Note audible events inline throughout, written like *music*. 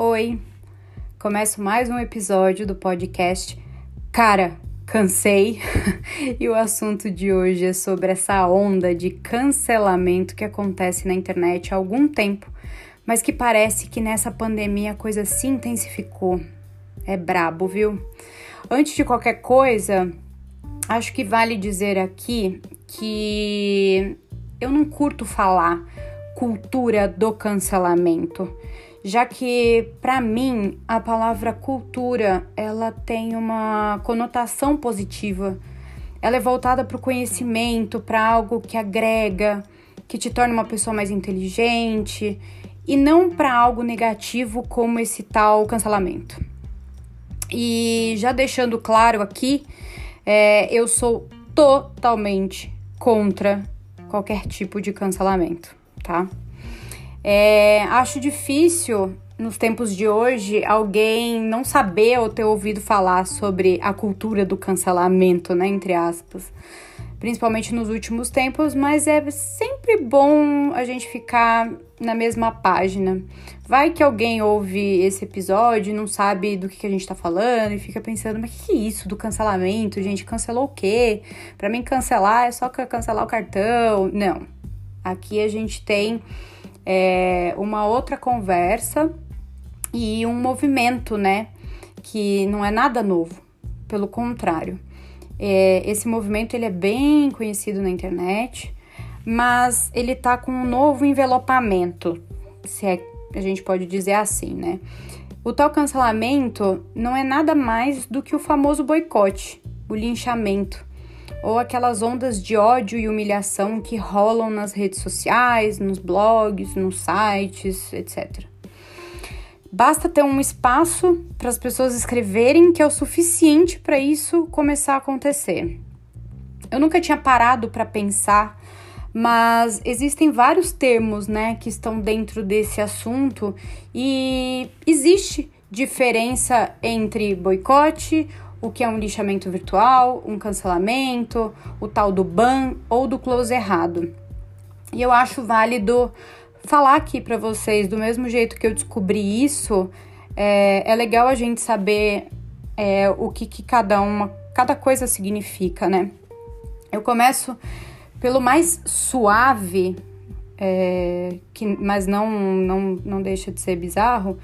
Oi! Começo mais um episódio do podcast Cara, cansei! *laughs* e o assunto de hoje é sobre essa onda de cancelamento que acontece na internet há algum tempo, mas que parece que nessa pandemia a coisa se intensificou. É brabo, viu? Antes de qualquer coisa, acho que vale dizer aqui que eu não curto falar cultura do cancelamento já que para mim a palavra cultura ela tem uma conotação positiva. Ela é voltada para o conhecimento, para algo que agrega, que te torna uma pessoa mais inteligente e não para algo negativo como esse tal cancelamento. E já deixando claro aqui, é, eu sou totalmente contra qualquer tipo de cancelamento, tá? É, acho difícil nos tempos de hoje alguém não saber ou ter ouvido falar sobre a cultura do cancelamento, né, entre aspas. Principalmente nos últimos tempos, mas é sempre bom a gente ficar na mesma página. Vai que alguém ouve esse episódio e não sabe do que, que a gente tá falando e fica pensando, mas que, que é isso do cancelamento, gente? Cancelou o quê? Para mim, cancelar é só cancelar o cartão. Não. Aqui a gente tem é, uma outra conversa e um movimento, né? Que não é nada novo, pelo contrário. É, esse movimento ele é bem conhecido na internet, mas ele tá com um novo envelopamento, se é, a gente pode dizer assim, né? O tal cancelamento não é nada mais do que o famoso boicote, o linchamento, ou aquelas ondas de ódio e humilhação que rolam nas redes sociais, nos blogs, nos sites, etc. Basta ter um espaço para as pessoas escreverem que é o suficiente para isso começar a acontecer. Eu nunca tinha parado para pensar, mas existem vários termos, né, que estão dentro desse assunto e existe diferença entre boicote, o que é um lixamento virtual, um cancelamento, o tal do ban ou do close errado. E eu acho válido falar aqui para vocês, do mesmo jeito que eu descobri isso, é, é legal a gente saber é, o que, que cada uma, cada coisa significa, né? Eu começo pelo mais suave, é, que, mas não, não, não deixa de ser bizarro,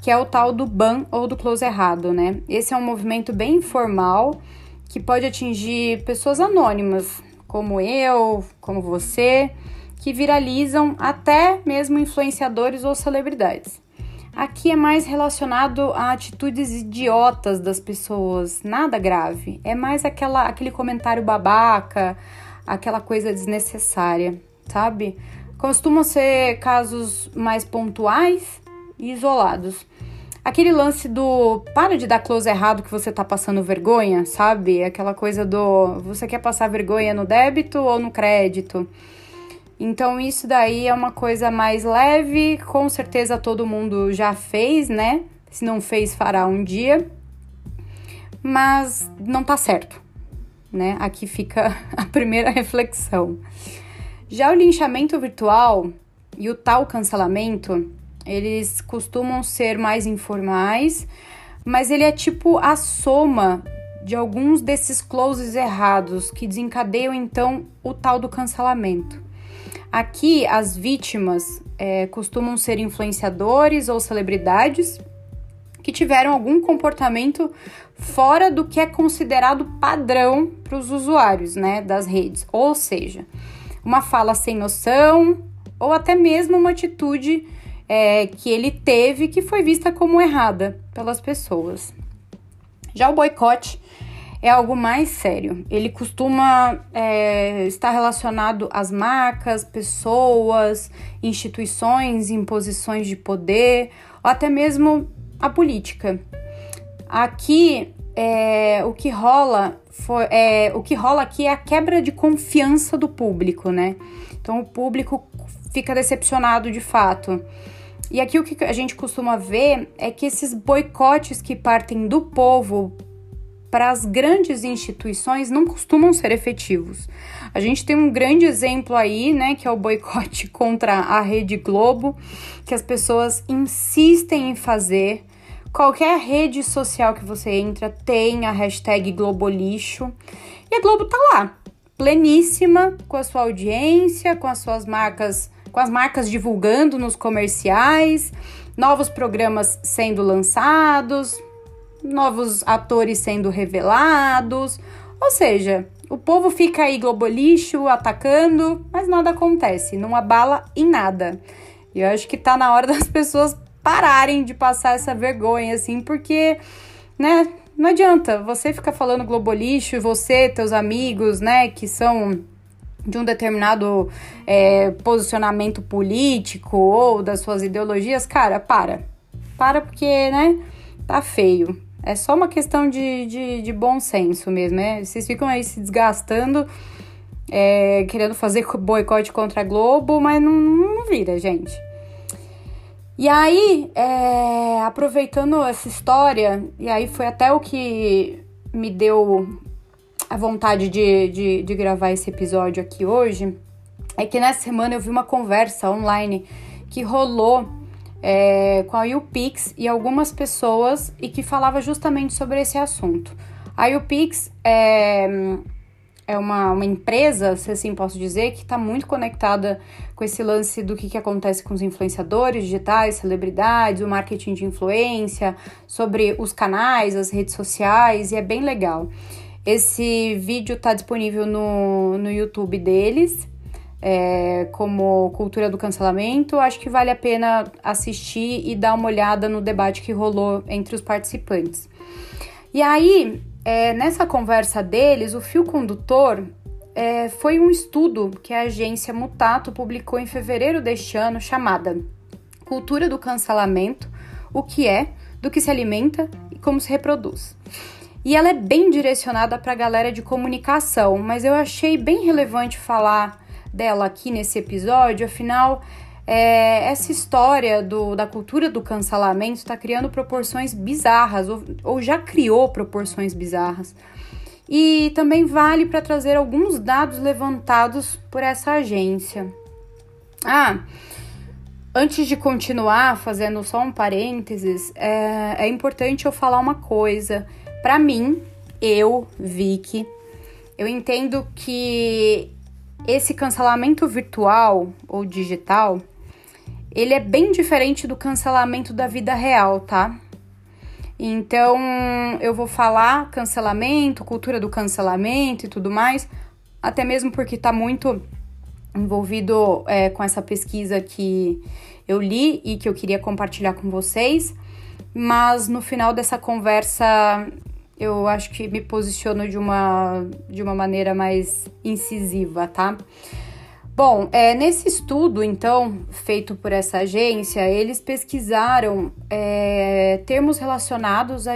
que é o tal do ban ou do close errado, né? Esse é um movimento bem informal que pode atingir pessoas anônimas, como eu, como você, que viralizam até mesmo influenciadores ou celebridades. Aqui é mais relacionado a atitudes idiotas das pessoas, nada grave. É mais aquela, aquele comentário babaca, aquela coisa desnecessária, sabe? Costumam ser casos mais pontuais e isolados. Aquele lance do para de dar close errado que você tá passando vergonha, sabe? Aquela coisa do você quer passar vergonha no débito ou no crédito. Então isso daí é uma coisa mais leve, com certeza todo mundo já fez, né? Se não fez, fará um dia. Mas não tá certo, né? Aqui fica *laughs* a primeira reflexão. Já o linchamento virtual e o tal cancelamento eles costumam ser mais informais, mas ele é tipo a soma de alguns desses closes errados que desencadeiam então o tal do cancelamento. Aqui, as vítimas é, costumam ser influenciadores ou celebridades que tiveram algum comportamento fora do que é considerado padrão para os usuários né, das redes, ou seja, uma fala sem noção ou até mesmo uma atitude é, que ele teve que foi vista como errada pelas pessoas. Já o boicote é algo mais sério. Ele costuma é, estar relacionado às marcas, pessoas, instituições em posições de poder ou até mesmo a política. Aqui é, o que rola foi, é, o que rola aqui é a quebra de confiança do público, né? Então o público fica decepcionado de fato. E aqui o que a gente costuma ver é que esses boicotes que partem do povo para as grandes instituições não costumam ser efetivos. A gente tem um grande exemplo aí, né, que é o boicote *laughs* contra a Rede Globo, que as pessoas insistem em fazer. Qualquer rede social que você entra tem a hashtag Globolixo. E a Globo tá lá, pleníssima, com a sua audiência, com as suas marcas, com as marcas divulgando nos comerciais, novos programas sendo lançados, novos atores sendo revelados. Ou seja, o povo fica aí globolixo, atacando, mas nada acontece, não abala em nada. E eu acho que tá na hora *laughs* das pessoas pararem de passar essa vergonha, assim, porque, né, não adianta você ficar falando globolixo você, teus amigos, né, que são de um determinado é, posicionamento político ou das suas ideologias, cara, para. Para porque, né, tá feio. É só uma questão de, de, de bom senso mesmo, né? Vocês ficam aí se desgastando, é, querendo fazer boicote contra a Globo, mas não, não vira, gente. E aí, é, aproveitando essa história, e aí foi até o que me deu a vontade de, de, de gravar esse episódio aqui hoje, é que nessa semana eu vi uma conversa online que rolou é, com a UPix e algumas pessoas e que falava justamente sobre esse assunto. A UPix é, é uma, uma empresa, se assim posso dizer, que está muito conectada com esse lance do que, que acontece com os influenciadores digitais, celebridades, o marketing de influência, sobre os canais, as redes sociais, e é bem legal. Esse vídeo está disponível no, no YouTube deles é, como cultura do cancelamento, acho que vale a pena assistir e dar uma olhada no debate que rolou entre os participantes. E aí, é, nessa conversa deles, o fio condutor é, foi um estudo que a agência Mutato publicou em fevereiro deste ano, chamada Cultura do Cancelamento: O que é, do que se alimenta e como se reproduz. E ela é bem direcionada para a galera de comunicação, mas eu achei bem relevante falar dela aqui nesse episódio, afinal, é, essa história do, da cultura do cancelamento está criando proporções bizarras, ou, ou já criou proporções bizarras. E também vale para trazer alguns dados levantados por essa agência. Ah, antes de continuar, fazendo só um parênteses, é, é importante eu falar uma coisa. Para mim, eu, Vicky, eu entendo que esse cancelamento virtual ou digital, ele é bem diferente do cancelamento da vida real, tá? Então, eu vou falar cancelamento, cultura do cancelamento e tudo mais, até mesmo porque tá muito envolvido é, com essa pesquisa que eu li e que eu queria compartilhar com vocês. Mas no final dessa conversa eu acho que me posiciono de uma, de uma maneira mais incisiva, tá? Bom, é, nesse estudo, então, feito por essa agência, eles pesquisaram é, termos relacionados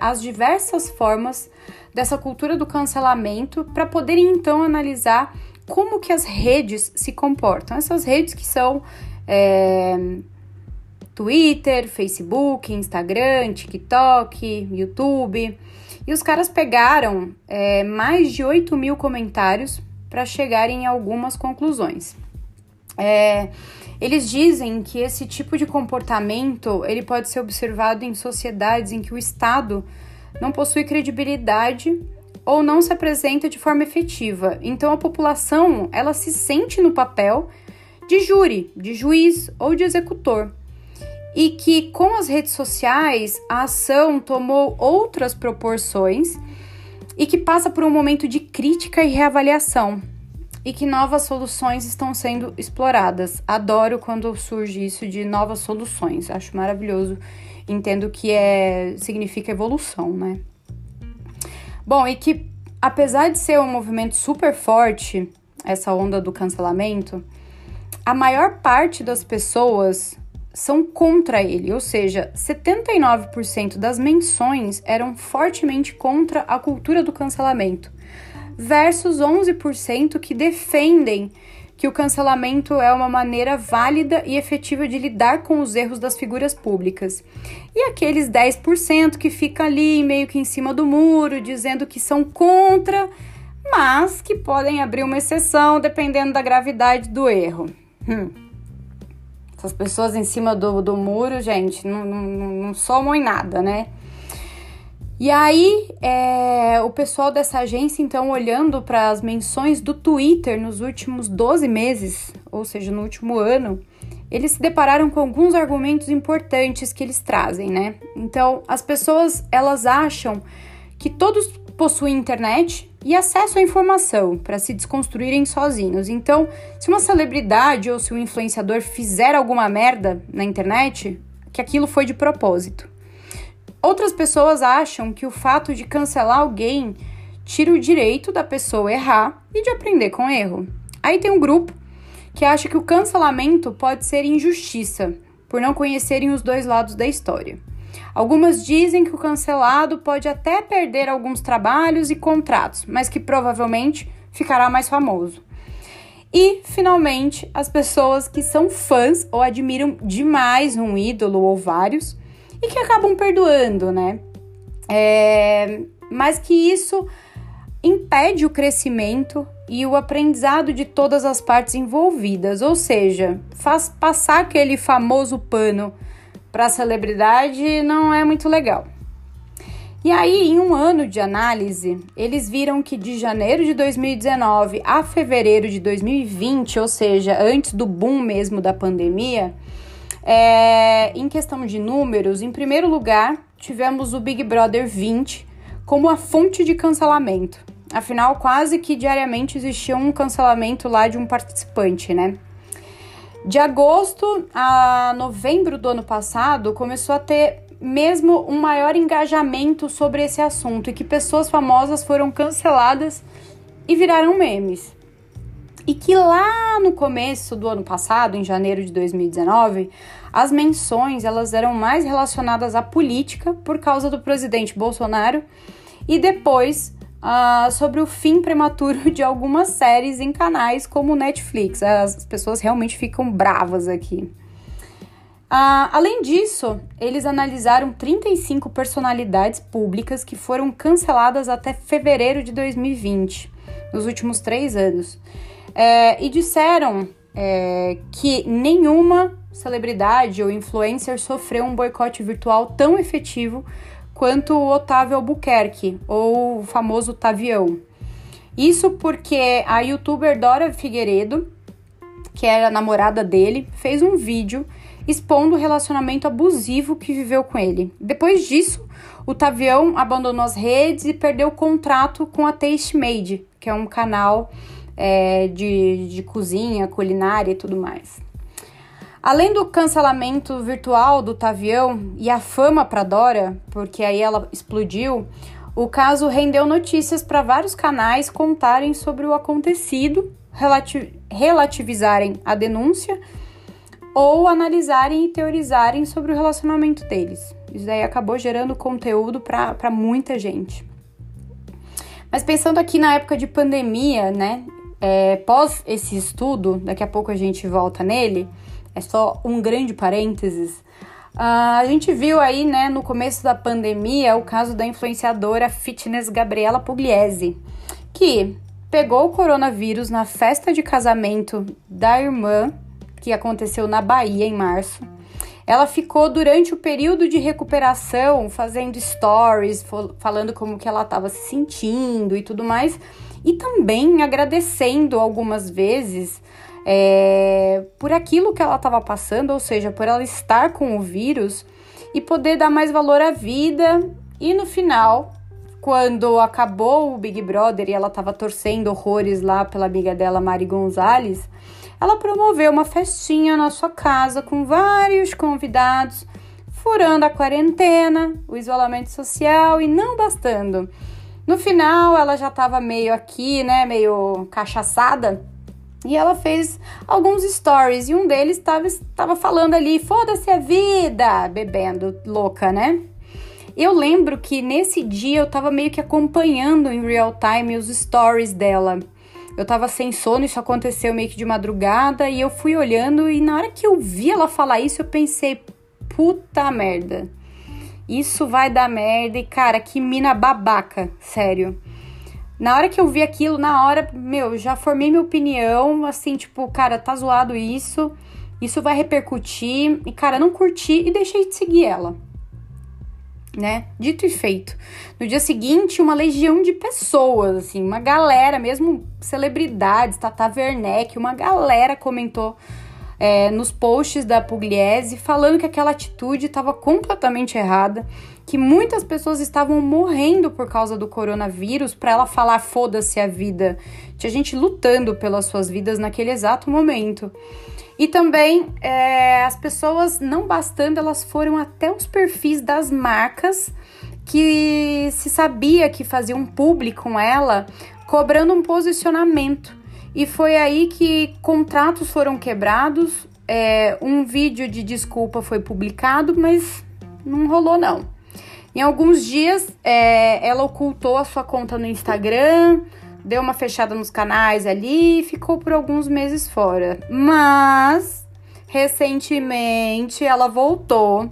às diversas formas dessa cultura do cancelamento para poderem, então, analisar como que as redes se comportam. Essas redes que são é, Twitter, Facebook, Instagram, TikTok, YouTube e os caras pegaram é, mais de 8 mil comentários para chegarem em algumas conclusões. É, eles dizem que esse tipo de comportamento ele pode ser observado em sociedades em que o Estado não possui credibilidade ou não se apresenta de forma efetiva. Então a população ela se sente no papel de júri, de juiz ou de executor e que com as redes sociais a ação tomou outras proporções e que passa por um momento de crítica e reavaliação e que novas soluções estão sendo exploradas. Adoro quando surge isso de novas soluções, acho maravilhoso. Entendo que é significa evolução, né? Bom, e que apesar de ser um movimento super forte, essa onda do cancelamento, a maior parte das pessoas são contra ele, ou seja, 79% das menções eram fortemente contra a cultura do cancelamento, versus 11% que defendem que o cancelamento é uma maneira válida e efetiva de lidar com os erros das figuras públicas. E aqueles 10% que fica ali meio que em cima do muro, dizendo que são contra, mas que podem abrir uma exceção dependendo da gravidade do erro. Hum. Essas pessoas em cima do, do muro, gente, não, não, não somam em nada, né? E aí, é, o pessoal dessa agência, então, olhando para as menções do Twitter nos últimos 12 meses, ou seja, no último ano, eles se depararam com alguns argumentos importantes que eles trazem, né? Então, as pessoas, elas acham que todos possuem internet e acesso à informação para se desconstruírem sozinhos. Então, se uma celebridade ou se um influenciador fizer alguma merda na internet, que aquilo foi de propósito. Outras pessoas acham que o fato de cancelar alguém tira o direito da pessoa errar e de aprender com erro. Aí tem um grupo que acha que o cancelamento pode ser injustiça, por não conhecerem os dois lados da história. Algumas dizem que o cancelado pode até perder alguns trabalhos e contratos, mas que provavelmente ficará mais famoso. E, finalmente, as pessoas que são fãs ou admiram demais um ídolo ou vários e que acabam perdoando, né? É, mas que isso impede o crescimento e o aprendizado de todas as partes envolvidas, ou seja, faz passar aquele famoso pano para a celebridade não é muito legal. E aí, em um ano de análise, eles viram que de janeiro de 2019 a fevereiro de 2020, ou seja, antes do boom mesmo da pandemia, é, em questão de números, em primeiro lugar, tivemos o Big Brother 20 como a fonte de cancelamento. Afinal, quase que diariamente existia um cancelamento lá de um participante, né? De agosto a novembro do ano passado, começou a ter mesmo um maior engajamento sobre esse assunto e que pessoas famosas foram canceladas e viraram memes. E que lá no começo do ano passado, em janeiro de 2019, as menções elas eram mais relacionadas à política por causa do presidente Bolsonaro e depois uh, sobre o fim prematuro de algumas séries em canais como Netflix. As pessoas realmente ficam bravas aqui. Uh, além disso, eles analisaram 35 personalidades públicas que foram canceladas até fevereiro de 2020, nos últimos três anos. É, e disseram é, que nenhuma celebridade ou influencer sofreu um boicote virtual tão efetivo quanto o Otávio Albuquerque, ou o famoso Tavião. Isso porque a youtuber Dora Figueiredo, que era a namorada dele, fez um vídeo expondo o relacionamento abusivo que viveu com ele. Depois disso, o Tavião abandonou as redes e perdeu o contrato com a Taste Made, que é um canal é, de, de cozinha, culinária e tudo mais. Além do cancelamento virtual do Tavião e a fama para Dora, porque aí ela explodiu, o caso rendeu notícias para vários canais contarem sobre o acontecido, relativizarem a denúncia ou analisarem e teorizarem sobre o relacionamento deles. Isso daí acabou gerando conteúdo para muita gente. Mas pensando aqui na época de pandemia, né? É, pós esse estudo, daqui a pouco a gente volta nele, é só um grande parênteses. Uh, a gente viu aí, né, no começo da pandemia, o caso da influenciadora fitness Gabriela Pugliese, que pegou o coronavírus na festa de casamento da irmã, que aconteceu na Bahia em março. Ela ficou durante o período de recuperação fazendo stories, falando como que ela estava se sentindo e tudo mais e também agradecendo algumas vezes é, por aquilo que ela estava passando, ou seja, por ela estar com o vírus e poder dar mais valor à vida. E no final, quando acabou o Big Brother e ela estava torcendo horrores lá pela amiga dela, Mari Gonzalez, ela promoveu uma festinha na sua casa com vários convidados, furando a quarentena, o isolamento social e não bastando. No final, ela já tava meio aqui, né, meio cachaçada. E ela fez alguns stories e um deles estava tava falando ali: foda-se a vida, bebendo, louca, né? Eu lembro que nesse dia eu tava meio que acompanhando em real time os stories dela. Eu tava sem sono, isso aconteceu meio que de madrugada, e eu fui olhando, e na hora que eu vi ela falar isso, eu pensei, puta merda. Isso vai dar merda, e cara, que mina babaca, sério. Na hora que eu vi aquilo, na hora, meu, já formei minha opinião, assim, tipo, cara, tá zoado isso, isso vai repercutir, e cara, não curti e deixei de seguir ela né? Dito e feito. No dia seguinte, uma legião de pessoas, assim, uma galera, mesmo celebridades, Tata Werneck, uma galera comentou é, nos posts da Pugliese falando que aquela atitude estava completamente errada, que muitas pessoas estavam morrendo por causa do coronavírus, para ela falar foda-se a vida. Tinha gente lutando pelas suas vidas naquele exato momento. E também é, as pessoas, não bastando, elas foram até os perfis das marcas que se sabia que faziam público com ela, cobrando um posicionamento. E foi aí que contratos foram quebrados, é, um vídeo de desculpa foi publicado, mas não rolou não. Em alguns dias, é, ela ocultou a sua conta no Instagram, deu uma fechada nos canais ali e ficou por alguns meses fora. Mas recentemente ela voltou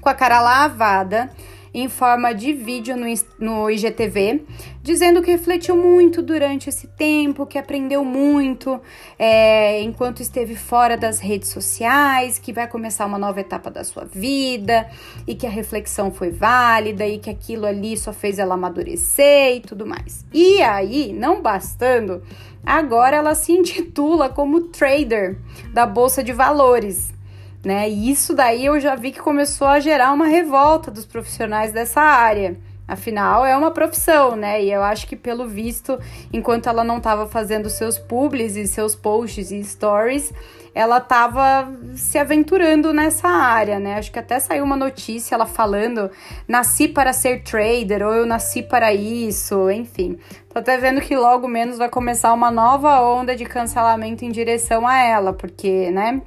com a cara lavada em forma de vídeo no, no IGTV, dizendo que refletiu muito durante esse tempo, que aprendeu muito é, enquanto esteve fora das redes sociais, que vai começar uma nova etapa da sua vida e que a reflexão foi válida e que aquilo ali só fez ela amadurecer e tudo mais. E aí, não bastando, agora ela se *laughs* intitula como trader da bolsa de valores né? E isso daí eu já vi que começou a gerar uma revolta dos profissionais dessa área. Afinal, é uma profissão, né? E eu acho que, pelo visto, enquanto ela não estava fazendo seus publis e seus posts e stories, ela estava se aventurando nessa área, né? Acho que até saiu uma notícia ela falando: nasci para ser trader, ou eu nasci para isso, enfim. Tô até vendo que logo menos vai começar uma nova onda de cancelamento em direção a ela, porque, né?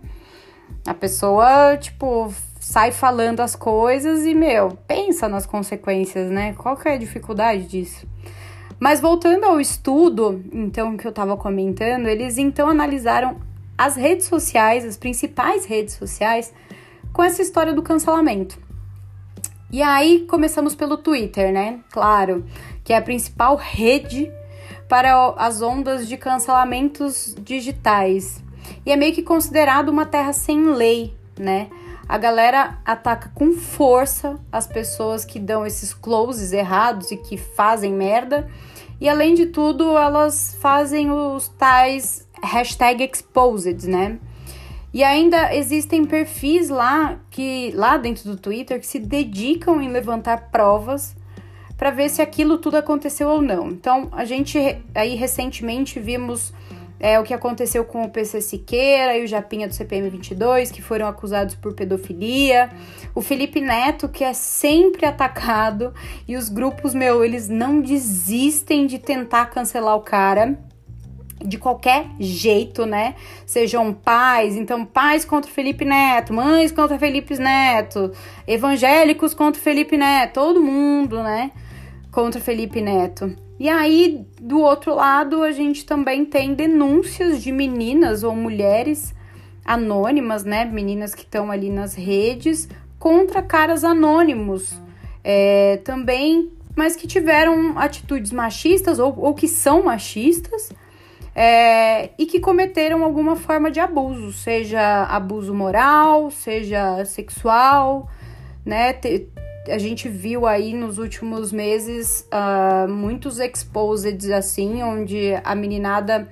A pessoa, tipo, sai falando as coisas e, meu, pensa nas consequências, né? Qual que é a dificuldade disso? Mas voltando ao estudo, então, que eu tava comentando, eles então analisaram as redes sociais, as principais redes sociais, com essa história do cancelamento. E aí começamos pelo Twitter, né? Claro, que é a principal rede para as ondas de cancelamentos digitais. E é meio que considerado uma terra sem lei, né? A galera ataca com força as pessoas que dão esses closes errados e que fazem merda. E além de tudo, elas fazem os tais hashtag exposed, né? E ainda existem perfis lá que lá dentro do Twitter que se dedicam em levantar provas para ver se aquilo tudo aconteceu ou não. Então, a gente aí recentemente vimos é o que aconteceu com o PC Siqueira e o Japinha do CPM 22, que foram acusados por pedofilia. O Felipe Neto, que é sempre atacado. E os grupos, meu, eles não desistem de tentar cancelar o cara de qualquer jeito, né? Sejam pais, então pais contra Felipe Neto, mães contra Felipe Neto, evangélicos contra Felipe Neto, todo mundo, né? Contra Felipe Neto. E aí, do outro lado, a gente também tem denúncias de meninas ou mulheres anônimas, né? Meninas que estão ali nas redes contra caras anônimos. É, também, mas que tiveram atitudes machistas ou, ou que são machistas. É, e que cometeram alguma forma de abuso, seja abuso moral, seja sexual, né? A gente viu aí nos últimos meses uh, muitos exposeds assim, onde a meninada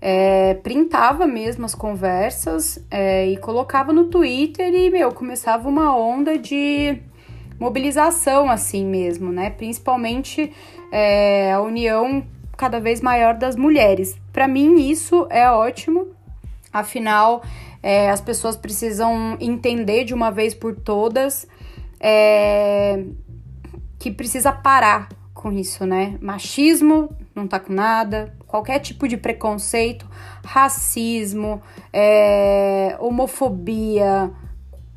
é, printava mesmo as conversas é, e colocava no Twitter e, meu, começava uma onda de mobilização assim mesmo, né? Principalmente é, a união cada vez maior das mulheres. Para mim isso é ótimo, afinal é, as pessoas precisam entender de uma vez por todas é, que precisa parar com isso, né? Machismo não tá com nada, qualquer tipo de preconceito, racismo, é, homofobia,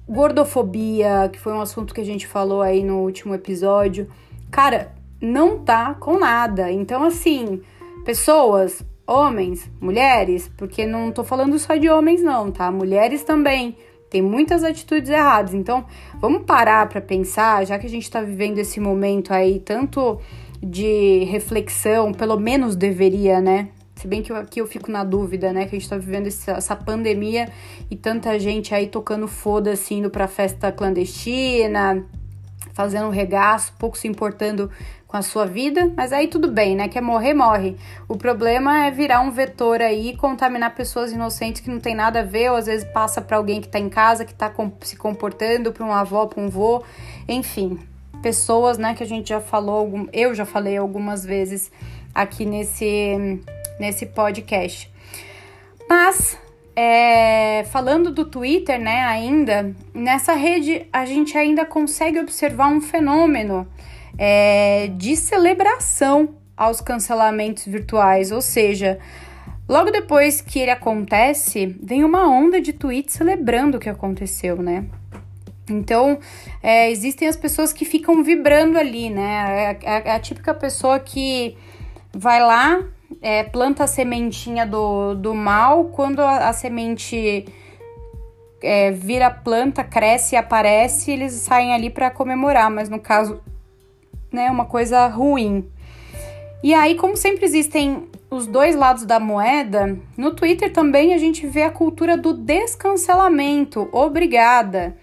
gordofobia, que foi um assunto que a gente falou aí no último episódio. Cara, não tá com nada. Então, assim, pessoas, homens, mulheres, porque não tô falando só de homens não, tá? Mulheres também. Tem muitas atitudes erradas. Então, vamos parar para pensar, já que a gente está vivendo esse momento aí tanto de reflexão, pelo menos deveria, né? Se bem que eu, aqui eu fico na dúvida, né? Que a gente tá vivendo essa, essa pandemia e tanta gente aí tocando foda-se, indo pra festa clandestina, fazendo regaço, pouco se importando com a sua vida, mas aí tudo bem, né? Quer morrer, morre. O problema é virar um vetor aí contaminar pessoas inocentes que não tem nada a ver, ou às vezes passa para alguém que tá em casa, que tá se comportando, para uma avó, para um vô, enfim. Pessoas, né, que a gente já falou, eu já falei algumas vezes aqui nesse nesse podcast. Mas, é, falando do Twitter, né, ainda, nessa rede a gente ainda consegue observar um fenômeno é, de celebração aos cancelamentos virtuais, ou seja, logo depois que ele acontece, vem uma onda de tweets celebrando o que aconteceu, né? Então, é, existem as pessoas que ficam vibrando ali, né? É, é, é a típica pessoa que vai lá, é, planta a sementinha do, do mal, quando a, a semente é, vira planta, cresce e aparece, eles saem ali para comemorar, mas no caso, né, uma coisa ruim. E aí, como sempre existem os dois lados da moeda, no Twitter também a gente vê a cultura do descancelamento, obrigada,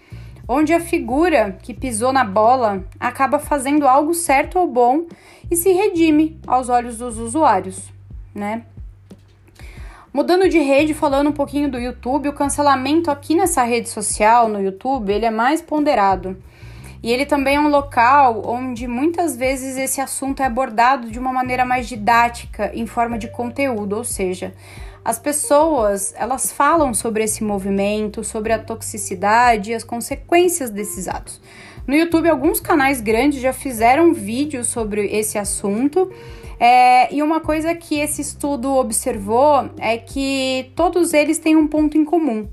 onde a figura que pisou na bola acaba fazendo algo certo ou bom e se redime aos olhos dos usuários né? Mudando de rede, falando um pouquinho do YouTube, o cancelamento aqui nessa rede social, no YouTube, ele é mais ponderado. E ele também é um local onde muitas vezes esse assunto é abordado de uma maneira mais didática, em forma de conteúdo, ou seja, as pessoas, elas falam sobre esse movimento, sobre a toxicidade e as consequências desses atos. No YouTube, alguns canais grandes já fizeram vídeos sobre esse assunto é, e uma coisa que esse estudo observou é que todos eles têm um ponto em comum.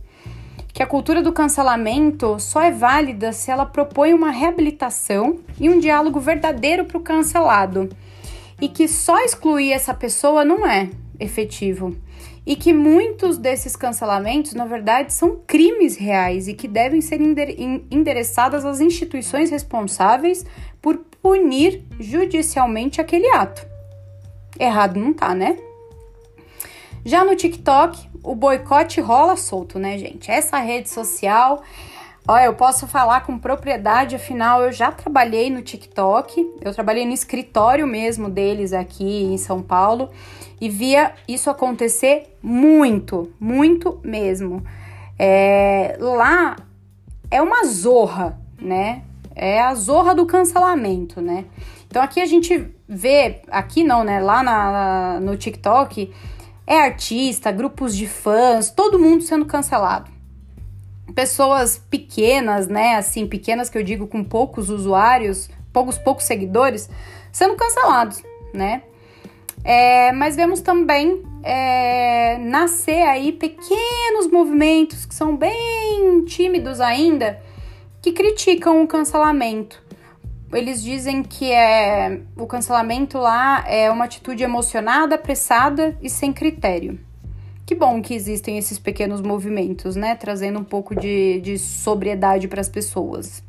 Que a cultura do cancelamento só é válida se ela propõe uma reabilitação e um diálogo verdadeiro para o cancelado. E que só excluir essa pessoa não é efetivo. E que muitos desses cancelamentos, na verdade, são crimes reais e que devem ser endereçadas às instituições responsáveis por punir judicialmente aquele ato. Errado não tá, né? Já no TikTok, o boicote rola solto, né, gente? Essa rede social, olha, eu posso falar com propriedade, afinal eu já trabalhei no TikTok, eu trabalhei no escritório mesmo deles aqui em São Paulo e via isso acontecer muito, muito mesmo. É, lá é uma zorra, né? É a zorra do cancelamento, né? Então aqui a gente vê, aqui não, né? Lá na, no TikTok, é artista, grupos de fãs, todo mundo sendo cancelado. Pessoas pequenas, né? Assim, pequenas que eu digo com poucos usuários, poucos, poucos seguidores, sendo cancelados, né? É, mas vemos também é, nascer aí pequenos movimentos que são bem tímidos ainda, que criticam o cancelamento eles dizem que é o cancelamento lá é uma atitude emocionada, apressada e sem critério. Que bom que existem esses pequenos movimentos, né? Trazendo um pouco de, de sobriedade para as pessoas.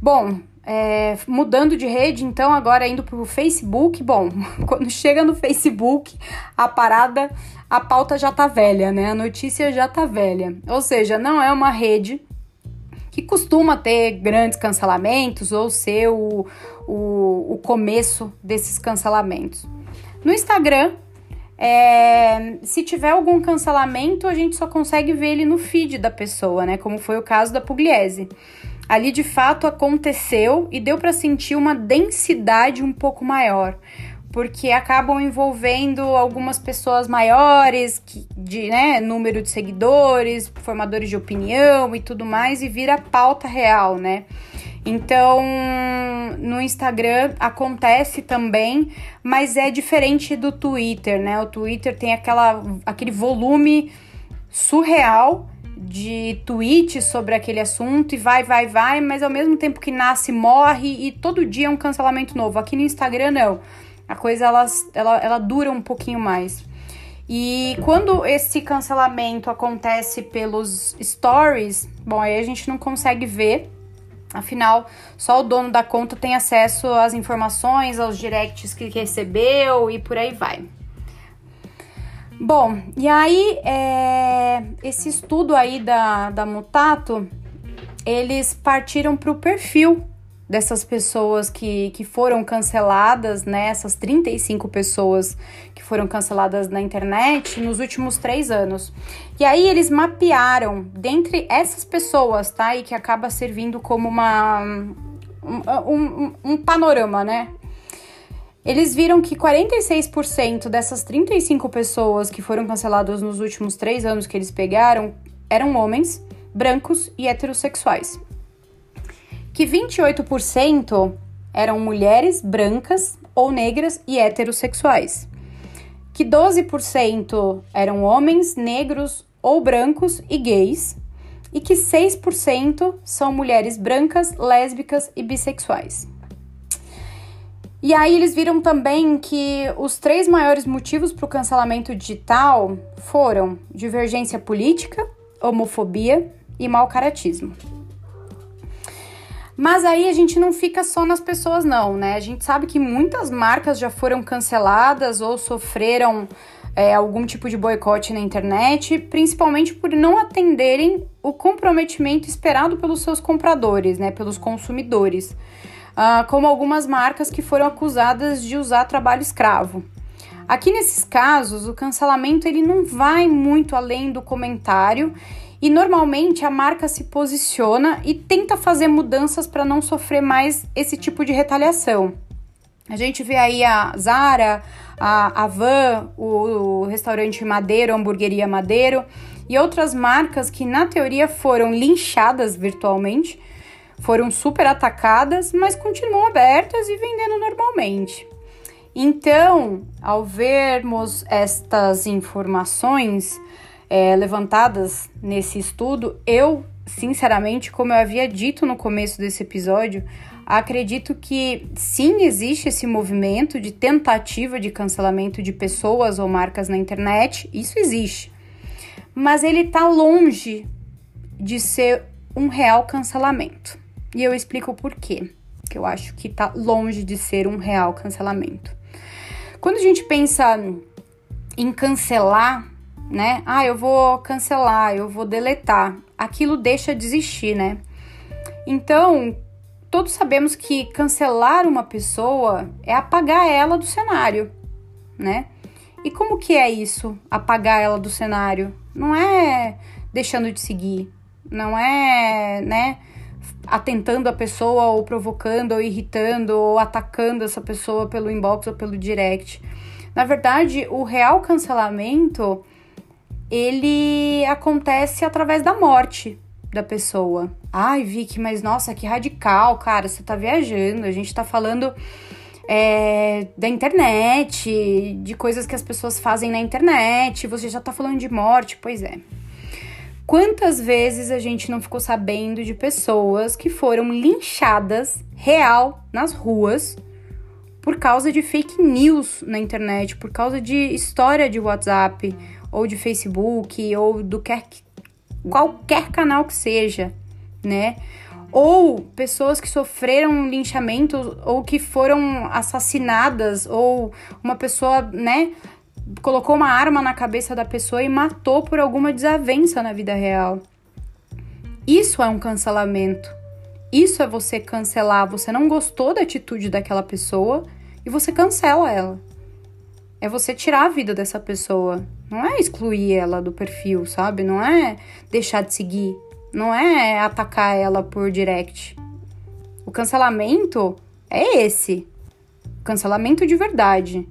Bom, é, mudando de rede, então, agora indo para o Facebook. Bom, *laughs* quando chega no Facebook, a parada, a pauta já tá velha, né? A notícia já tá velha. Ou seja, não é uma rede que costuma ter grandes cancelamentos ou ser o, o, o começo desses cancelamentos. No Instagram, é, se tiver algum cancelamento, a gente só consegue ver ele no feed da pessoa, né? Como foi o caso da Pugliese. Ali de fato aconteceu e deu para sentir uma densidade um pouco maior porque acabam envolvendo algumas pessoas maiores, que, de né, número de seguidores, formadores de opinião e tudo mais, e vira pauta real, né? Então, no Instagram acontece também, mas é diferente do Twitter, né? O Twitter tem aquela, aquele volume surreal de tweets sobre aquele assunto e vai, vai, vai, mas ao mesmo tempo que nasce, morre e todo dia é um cancelamento novo. Aqui no Instagram, não a coisa ela, ela, ela dura um pouquinho mais. E quando esse cancelamento acontece pelos stories, bom, aí a gente não consegue ver. Afinal, só o dono da conta tem acesso às informações, aos directs que recebeu e por aí vai. Bom, e aí é, esse estudo aí da, da Mutato, eles partiram para o perfil dessas pessoas que, que foram canceladas, né? Essas 35 pessoas que foram canceladas na internet nos últimos três anos. E aí eles mapearam dentre essas pessoas, tá? E que acaba servindo como uma. Um, um, um panorama, né? Eles viram que 46% dessas 35 pessoas que foram canceladas nos últimos três anos que eles pegaram eram homens, brancos e heterossexuais que 28% eram mulheres brancas ou negras e heterossexuais, que 12% eram homens negros ou brancos e gays, e que 6% são mulheres brancas, lésbicas e bissexuais. E aí eles viram também que os três maiores motivos para o cancelamento digital foram divergência política, homofobia e mau caratismo. Mas aí a gente não fica só nas pessoas, não, né? A gente sabe que muitas marcas já foram canceladas ou sofreram é, algum tipo de boicote na internet, principalmente por não atenderem o comprometimento esperado pelos seus compradores, né? Pelos consumidores. Uh, como algumas marcas que foram acusadas de usar trabalho escravo. Aqui nesses casos, o cancelamento ele não vai muito além do comentário e normalmente a marca se posiciona e tenta fazer mudanças para não sofrer mais esse tipo de retaliação. A gente vê aí a Zara, a Avan, o, o restaurante Madeiro, a hamburgueria Madeiro e outras marcas que na teoria foram linchadas virtualmente, foram super atacadas, mas continuam abertas e vendendo normalmente. Então, ao vermos estas informações, é, levantadas nesse estudo, eu, sinceramente, como eu havia dito no começo desse episódio, acredito que sim existe esse movimento de tentativa de cancelamento de pessoas ou marcas na internet, isso existe. Mas ele está longe de ser um real cancelamento. E eu explico por quê. Que eu acho que está longe de ser um real cancelamento. Quando a gente pensa em cancelar né? Ah, eu vou cancelar, eu vou deletar. Aquilo deixa de existir, né? Então, todos sabemos que cancelar uma pessoa é apagar ela do cenário, né? E como que é isso? Apagar ela do cenário? Não é deixando de seguir, não é, né, atentando a pessoa ou provocando ou irritando ou atacando essa pessoa pelo inbox ou pelo direct. Na verdade, o real cancelamento ele acontece através da morte da pessoa. Ai, Vicky, mas nossa, que radical, cara, você tá viajando. A gente tá falando é, da internet, de coisas que as pessoas fazem na internet. Você já tá falando de morte, pois é. Quantas vezes a gente não ficou sabendo de pessoas que foram linchadas real nas ruas por causa de fake news na internet, por causa de história de WhatsApp, ou de Facebook, ou do quer, qualquer canal que seja, né? Ou pessoas que sofreram linchamento ou que foram assassinadas, ou uma pessoa, né, colocou uma arma na cabeça da pessoa e matou por alguma desavença na vida real. Isso é um cancelamento. Isso é você cancelar. Você não gostou da atitude daquela pessoa e você cancela ela é você tirar a vida dessa pessoa. Não é excluir ela do perfil, sabe? Não é deixar de seguir. Não é atacar ela por direct. O cancelamento é esse. Cancelamento de verdade,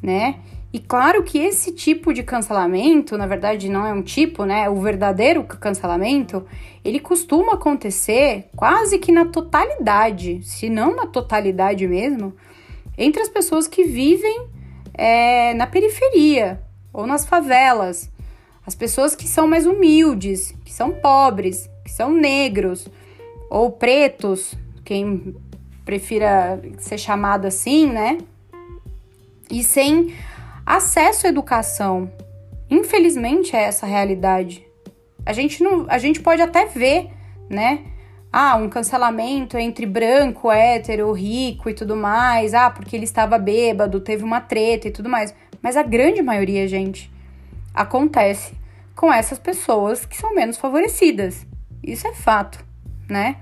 né? E claro que esse tipo de cancelamento, na verdade não é um tipo, né? O verdadeiro cancelamento, ele costuma acontecer quase que na totalidade, se não na totalidade mesmo, entre as pessoas que vivem é, na periferia ou nas favelas. As pessoas que são mais humildes, que são pobres, que são negros ou pretos, quem prefira ser chamado assim, né? E sem acesso à educação, Infelizmente é essa a realidade. A gente não, a gente pode até ver, né? Ah, um cancelamento entre branco, hétero, rico e tudo mais. Ah, porque ele estava bêbado, teve uma treta e tudo mais. Mas a grande maioria, gente, acontece com essas pessoas que são menos favorecidas. Isso é fato, né?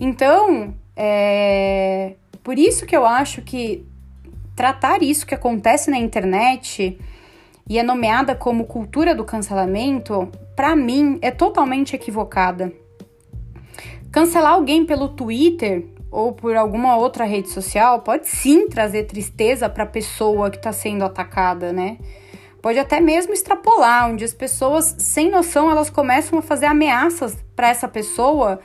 Então, é por isso que eu acho que tratar isso que acontece na internet e é nomeada como cultura do cancelamento, para mim é totalmente equivocada. Cancelar alguém pelo Twitter ou por alguma outra rede social pode sim trazer tristeza para a pessoa que está sendo atacada, né? Pode até mesmo extrapolar, onde as pessoas sem noção elas começam a fazer ameaças para essa pessoa,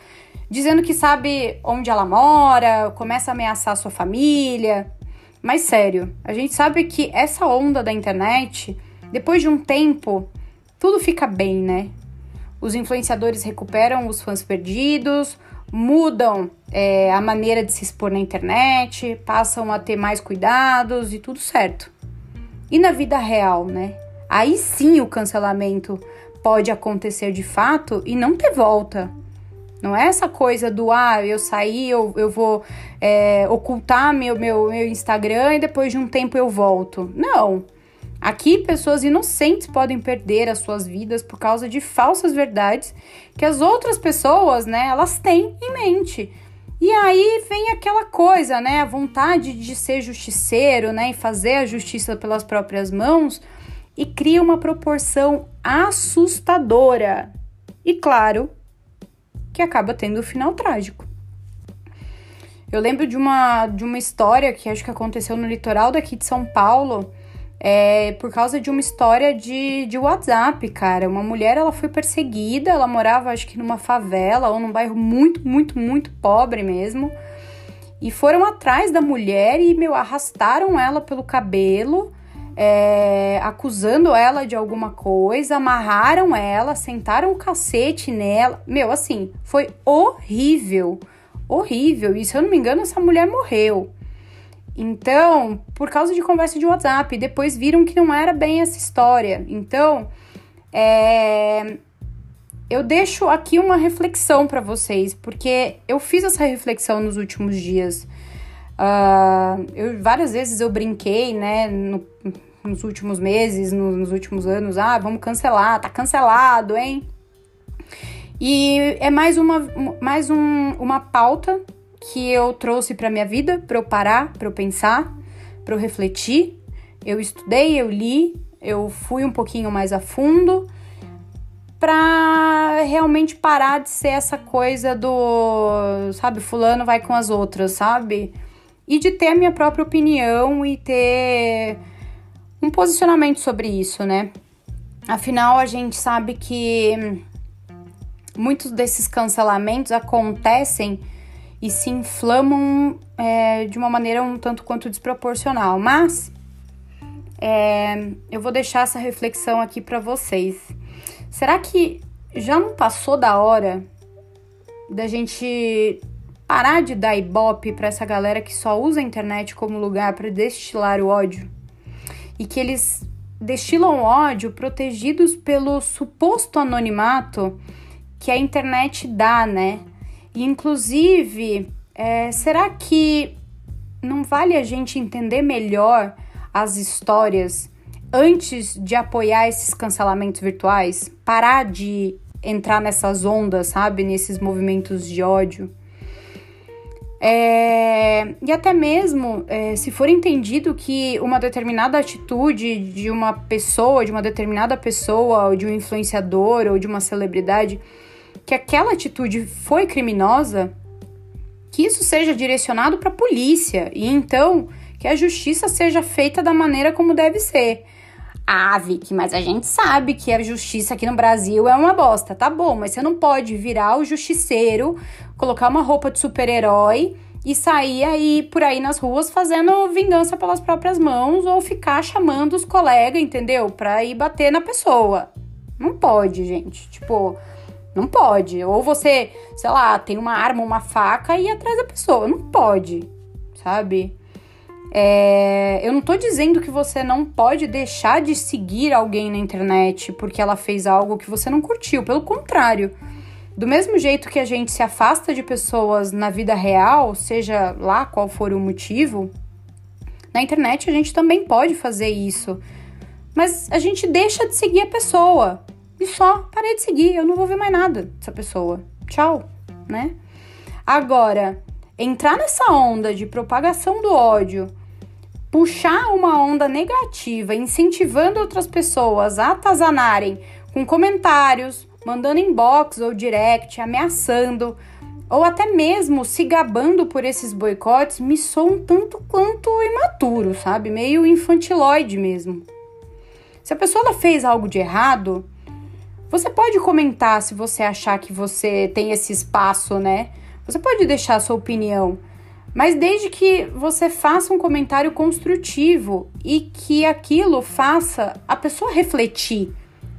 dizendo que sabe onde ela mora, começa a ameaçar a sua família. Mas sério, a gente sabe que essa onda da internet, depois de um tempo, tudo fica bem, né? Os influenciadores recuperam os fãs perdidos, mudam é, a maneira de se expor na internet, passam a ter mais cuidados e tudo certo. E na vida real, né? Aí sim o cancelamento pode acontecer de fato e não ter volta. Não é essa coisa do ah, eu saí, eu, eu vou é, ocultar meu, meu, meu Instagram e depois de um tempo eu volto. Não. Aqui, pessoas inocentes podem perder as suas vidas por causa de falsas verdades que as outras pessoas, né, elas têm em mente. E aí vem aquela coisa, né, a vontade de ser justiceiro, né, e fazer a justiça pelas próprias mãos e cria uma proporção assustadora. E claro, que acaba tendo o um final trágico. Eu lembro de uma, de uma história que acho que aconteceu no litoral daqui de São Paulo, é, por causa de uma história de, de WhatsApp, cara. Uma mulher, ela foi perseguida, ela morava, acho que numa favela ou num bairro muito, muito, muito pobre mesmo. E foram atrás da mulher e, meu, arrastaram ela pelo cabelo, é, acusando ela de alguma coisa, amarraram ela, sentaram o cacete nela. Meu, assim, foi horrível, horrível. E se eu não me engano, essa mulher morreu. Então, por causa de conversa de WhatsApp, depois viram que não era bem essa história. Então, é, eu deixo aqui uma reflexão para vocês, porque eu fiz essa reflexão nos últimos dias. Uh, eu, várias vezes eu brinquei, né, no, nos últimos meses, no, nos últimos anos, ah, vamos cancelar, tá cancelado, hein? E é mais uma, mais um, uma pauta que eu trouxe para minha vida, para eu parar, para eu pensar, para eu refletir. Eu estudei, eu li, eu fui um pouquinho mais a fundo para realmente parar de ser essa coisa do, sabe, fulano vai com as outras, sabe? E de ter a minha própria opinião e ter um posicionamento sobre isso, né? Afinal, a gente sabe que muitos desses cancelamentos acontecem e se inflamam é, de uma maneira um tanto quanto desproporcional. Mas é, eu vou deixar essa reflexão aqui para vocês. Será que já não passou da hora da gente parar de dar ibope para essa galera que só usa a internet como lugar para destilar o ódio? E que eles destilam ódio protegidos pelo suposto anonimato que a internet dá, né? Inclusive, é, será que não vale a gente entender melhor as histórias antes de apoiar esses cancelamentos virtuais? Parar de entrar nessas ondas, sabe? Nesses movimentos de ódio. É, e até mesmo é, se for entendido que uma determinada atitude de uma pessoa, de uma determinada pessoa, ou de um influenciador ou de uma celebridade que aquela atitude foi criminosa, que isso seja direcionado para a polícia e então que a justiça seja feita da maneira como deve ser. Ah, Vicky, mas a gente sabe que a justiça aqui no Brasil é uma bosta. Tá bom, mas você não pode virar o justiceiro, colocar uma roupa de super-herói e sair aí por aí nas ruas fazendo vingança pelas próprias mãos ou ficar chamando os colegas, entendeu? Pra ir bater na pessoa. Não pode, gente. Tipo, não pode. Ou você, sei lá, tem uma arma, uma faca e atrás da pessoa. Não pode, sabe? É, eu não tô dizendo que você não pode deixar de seguir alguém na internet porque ela fez algo que você não curtiu. Pelo contrário, do mesmo jeito que a gente se afasta de pessoas na vida real, seja lá qual for o motivo, na internet a gente também pode fazer isso. Mas a gente deixa de seguir a pessoa. E só parei de seguir, eu não vou ver mais nada dessa pessoa. Tchau, né? Agora, entrar nessa onda de propagação do ódio puxar uma onda negativa, incentivando outras pessoas a atazanarem com comentários, mandando inbox ou direct, ameaçando, ou até mesmo se gabando por esses boicotes, me soa um tanto quanto imaturo, sabe? Meio infantiloide mesmo. Se a pessoa fez algo de errado, você pode comentar se você achar que você tem esse espaço, né? Você pode deixar a sua opinião. Mas desde que você faça um comentário construtivo e que aquilo faça a pessoa refletir,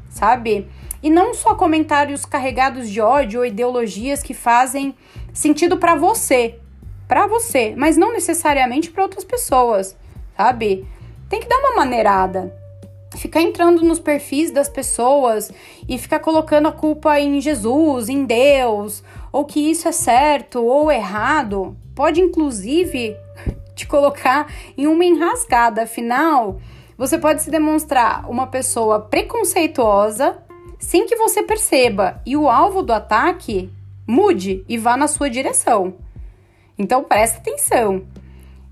sabe? E não só comentários carregados de ódio ou ideologias que fazem sentido para você, para você, mas não necessariamente para outras pessoas, sabe? Tem que dar uma maneirada. Ficar entrando nos perfis das pessoas e ficar colocando a culpa em Jesus, em Deus, ou que isso é certo ou errado, pode inclusive *laughs* te colocar em uma enrascada. Afinal, você pode se demonstrar uma pessoa preconceituosa sem que você perceba e o alvo do ataque mude e vá na sua direção. Então presta atenção.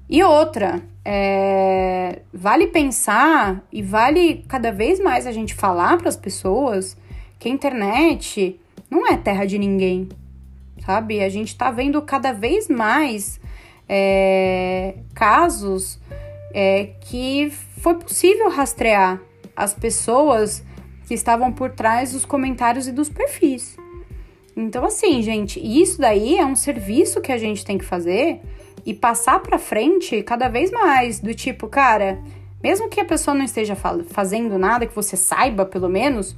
E outra, é, vale pensar e vale cada vez mais a gente falar para as pessoas que a internet não é terra de ninguém sabe? A gente está vendo cada vez mais é, casos é, que foi possível rastrear as pessoas que estavam por trás dos comentários e dos perfis. Então, assim, gente, isso daí é um serviço que a gente tem que fazer e passar para frente cada vez mais. Do tipo, cara, mesmo que a pessoa não esteja fazendo nada, que você saiba pelo menos,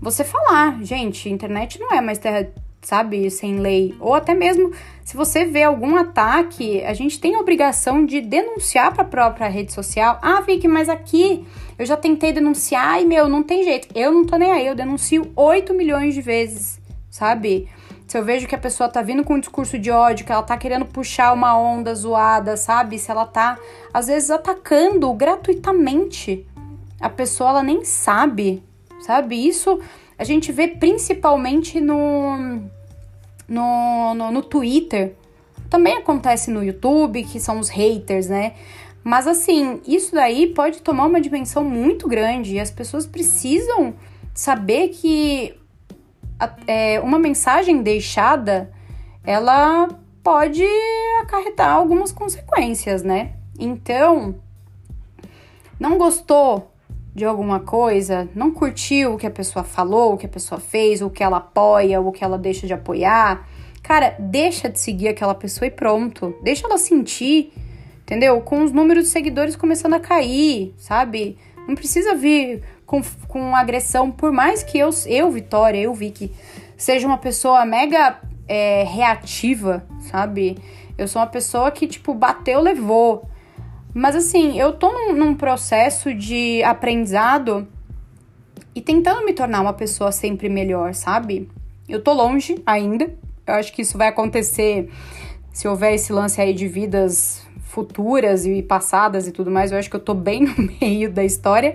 você falar, gente, internet não é mais terra sabe, sem lei, ou até mesmo se você vê algum ataque, a gente tem a obrigação de denunciar para a própria rede social. Ah, Vicky, mas aqui eu já tentei denunciar e meu, não tem jeito. Eu não tô nem aí, eu denuncio 8 milhões de vezes, sabe? Se eu vejo que a pessoa tá vindo com um discurso de ódio, que ela tá querendo puxar uma onda zoada, sabe? Se ela tá às vezes atacando gratuitamente, a pessoa ela nem sabe, sabe? Isso a gente vê principalmente no, no, no, no Twitter. Também acontece no YouTube, que são os haters, né? Mas assim, isso daí pode tomar uma dimensão muito grande e as pessoas precisam saber que é, uma mensagem deixada ela pode acarretar algumas consequências, né? Então, não gostou de alguma coisa, não curtiu o que a pessoa falou, o que a pessoa fez, o que ela apoia, o que ela deixa de apoiar, cara, deixa de seguir aquela pessoa e pronto. Deixa ela sentir, entendeu? Com os números de seguidores começando a cair, sabe? Não precisa vir com, com agressão, por mais que eu, eu Vitória, eu vi que seja uma pessoa mega é, reativa, sabe? Eu sou uma pessoa que, tipo, bateu, levou. Mas assim, eu tô num, num processo de aprendizado e tentando me tornar uma pessoa sempre melhor, sabe? Eu tô longe ainda. Eu acho que isso vai acontecer se houver esse lance aí de vidas futuras e passadas e tudo mais. Eu acho que eu tô bem *laughs* no meio da história.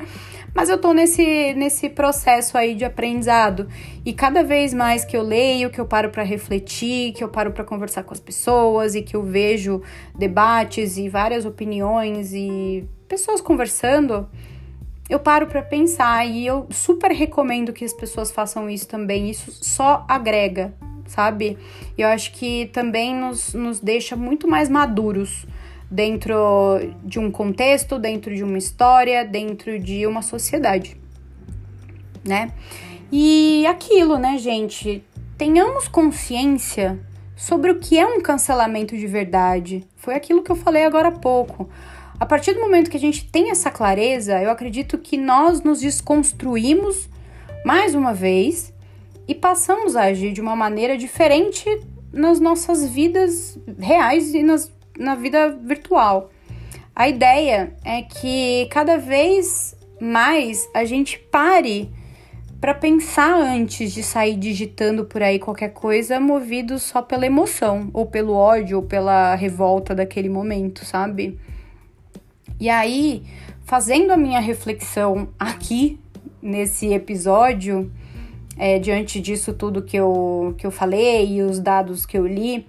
Mas eu tô nesse, nesse processo aí de aprendizado. E cada vez mais que eu leio, que eu paro para refletir, que eu paro para conversar com as pessoas e que eu vejo debates e várias opiniões e pessoas conversando, eu paro para pensar e eu super recomendo que as pessoas façam isso também. Isso só agrega, sabe? Eu acho que também nos, nos deixa muito mais maduros dentro de um contexto, dentro de uma história, dentro de uma sociedade, né? E aquilo, né, gente? Tenhamos consciência sobre o que é um cancelamento de verdade. Foi aquilo que eu falei agora há pouco. A partir do momento que a gente tem essa clareza, eu acredito que nós nos desconstruímos mais uma vez e passamos a agir de uma maneira diferente nas nossas vidas reais e nas na vida virtual. A ideia é que cada vez mais a gente pare para pensar antes de sair digitando por aí qualquer coisa movido só pela emoção, ou pelo ódio, ou pela revolta daquele momento, sabe? E aí, fazendo a minha reflexão aqui nesse episódio, é, diante disso tudo que eu, que eu falei e os dados que eu li,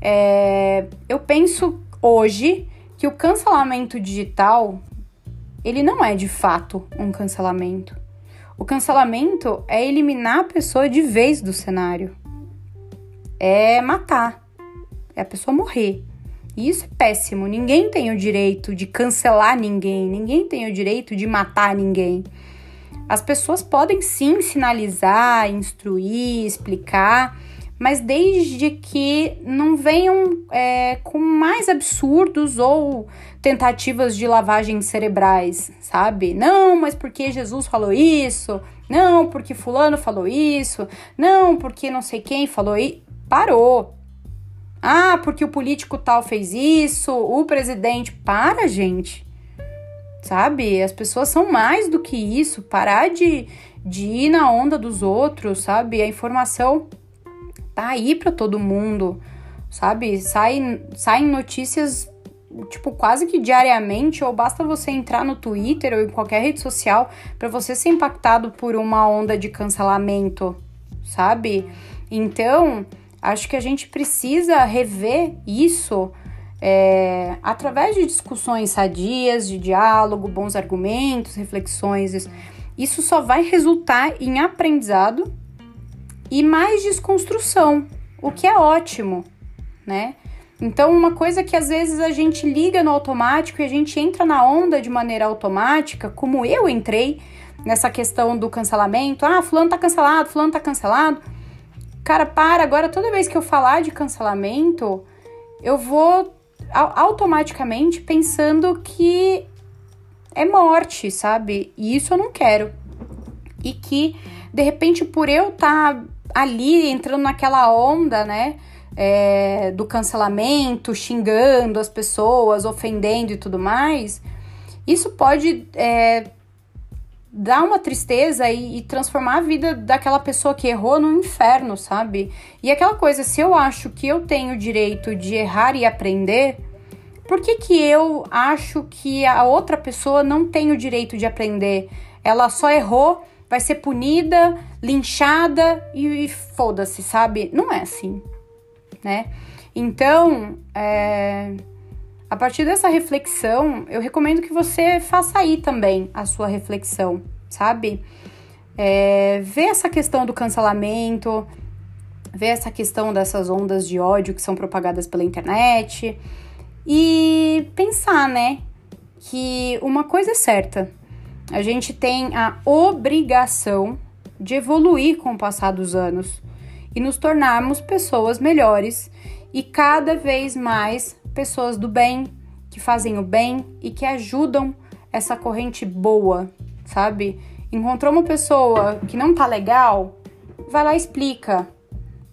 é, eu penso hoje que o cancelamento digital ele não é de fato um cancelamento. O cancelamento é eliminar a pessoa de vez do cenário. É matar. É a pessoa morrer. E isso é péssimo. Ninguém tem o direito de cancelar ninguém. Ninguém tem o direito de matar ninguém. As pessoas podem sim sinalizar, instruir, explicar, mas desde que não venham é, com mais absurdos ou tentativas de lavagem cerebrais, sabe? Não, mas porque Jesus falou isso? Não, porque Fulano falou isso? Não, porque não sei quem falou isso? Parou. Ah, porque o político tal fez isso, o presidente. Para, gente. Sabe? As pessoas são mais do que isso. Parar de, de ir na onda dos outros, sabe? A informação tá aí para todo mundo, sabe? Saem, notícias tipo quase que diariamente ou basta você entrar no Twitter ou em qualquer rede social para você ser impactado por uma onda de cancelamento, sabe? Então, acho que a gente precisa rever isso é, através de discussões sadias, de diálogo, bons argumentos, reflexões. Isso só vai resultar em aprendizado e mais desconstrução, o que é ótimo, né? Então, uma coisa que às vezes a gente liga no automático e a gente entra na onda de maneira automática, como eu entrei nessa questão do cancelamento. Ah, fulano tá cancelado, fulano tá cancelado. Cara, para, agora toda vez que eu falar de cancelamento, eu vou automaticamente pensando que é morte, sabe? E isso eu não quero. E que, de repente, por eu estar tá ali entrando naquela onda, né? É, do cancelamento, xingando as pessoas, ofendendo e tudo mais, isso pode é, dar uma tristeza e, e, transformar a vida daquela pessoa que errou no inferno, sabe? E aquela coisa, se eu acho que eu tenho o direito de errar e aprender, por que, que eu acho que a outra pessoa não tem o direito de aprender? Ela só errou vai ser punida, linchada e, e foda-se, sabe? Não é assim, né? Então, é, a partir dessa reflexão, eu recomendo que você faça aí também a sua reflexão, sabe? É, ver essa questão do cancelamento, ver essa questão dessas ondas de ódio que são propagadas pela internet e pensar, né, que uma coisa é certa, a gente tem a obrigação de evoluir com o passar dos anos e nos tornarmos pessoas melhores e cada vez mais pessoas do bem, que fazem o bem e que ajudam essa corrente boa, sabe? Encontrou uma pessoa que não tá legal, vai lá e explica.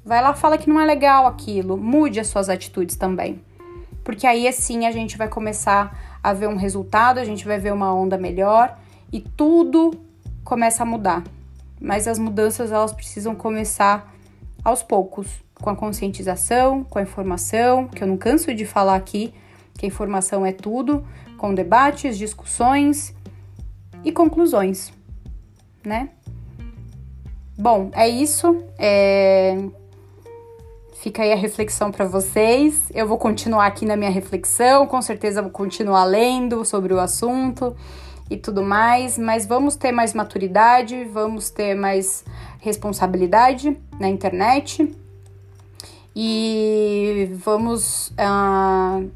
Vai lá fala que não é legal aquilo, mude as suas atitudes também. Porque aí assim a gente vai começar a ver um resultado, a gente vai ver uma onda melhor e tudo começa a mudar. Mas as mudanças elas precisam começar aos poucos, com a conscientização, com a informação, que eu não canso de falar aqui, que a informação é tudo, com debates, discussões e conclusões, né? Bom, é isso. É... Fica aí a reflexão para vocês. Eu vou continuar aqui na minha reflexão, com certeza vou continuar lendo sobre o assunto e tudo mais, mas vamos ter mais maturidade, vamos ter mais responsabilidade na internet e vamos uh,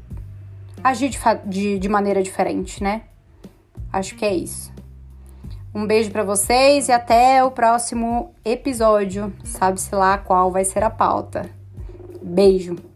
agir de, de, de maneira diferente, né? Acho que é isso. Um beijo para vocês e até o próximo episódio. Sabe-se lá qual vai ser a pauta. Beijo!